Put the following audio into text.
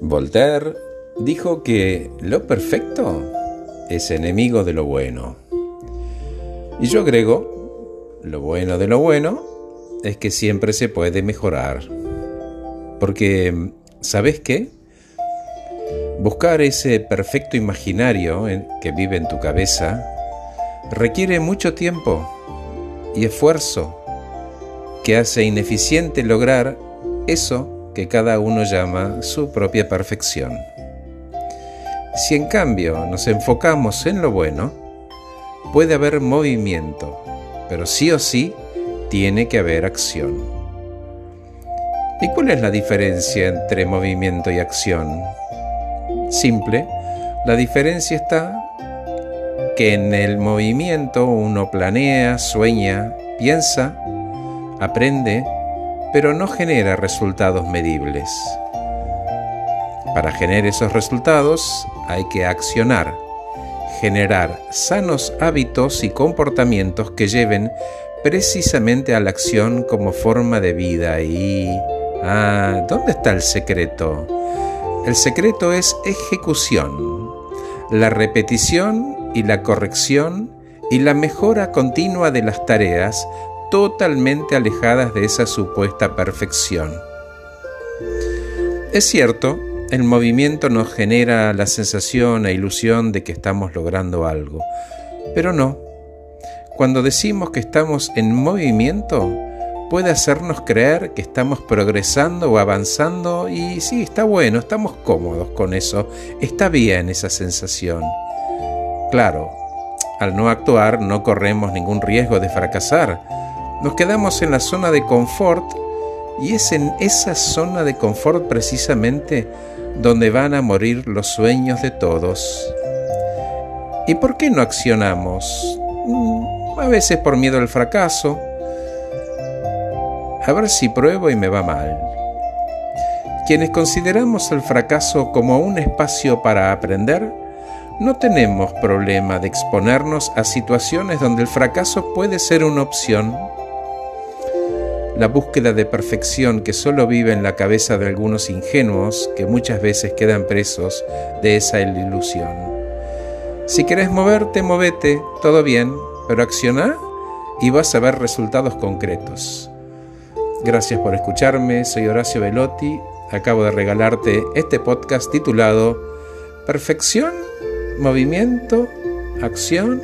Voltaire dijo que lo perfecto es enemigo de lo bueno. Y yo agrego, lo bueno de lo bueno es que siempre se puede mejorar. Porque, ¿sabes qué? Buscar ese perfecto imaginario que vive en tu cabeza requiere mucho tiempo y esfuerzo que hace ineficiente lograr eso que cada uno llama su propia perfección. Si en cambio nos enfocamos en lo bueno, puede haber movimiento, pero sí o sí tiene que haber acción. ¿Y cuál es la diferencia entre movimiento y acción? Simple, la diferencia está que en el movimiento uno planea, sueña, piensa, aprende, pero no genera resultados medibles. Para generar esos resultados hay que accionar, generar sanos hábitos y comportamientos que lleven precisamente a la acción como forma de vida. Y... Ah, ¿dónde está el secreto? El secreto es ejecución, la repetición y la corrección y la mejora continua de las tareas totalmente alejadas de esa supuesta perfección. Es cierto, el movimiento nos genera la sensación e ilusión de que estamos logrando algo, pero no. Cuando decimos que estamos en movimiento, puede hacernos creer que estamos progresando o avanzando y sí, está bueno, estamos cómodos con eso, está bien esa sensación. Claro, al no actuar no corremos ningún riesgo de fracasar, nos quedamos en la zona de confort y es en esa zona de confort precisamente donde van a morir los sueños de todos. ¿Y por qué no accionamos? Mm, a veces por miedo al fracaso. A ver si pruebo y me va mal. Quienes consideramos el fracaso como un espacio para aprender, no tenemos problema de exponernos a situaciones donde el fracaso puede ser una opción la búsqueda de perfección que solo vive en la cabeza de algunos ingenuos que muchas veces quedan presos de esa ilusión. Si querés moverte, movete, todo bien, pero acciona y vas a ver resultados concretos. Gracias por escucharme, soy Horacio Velotti, acabo de regalarte este podcast titulado Perfección, Movimiento, Acción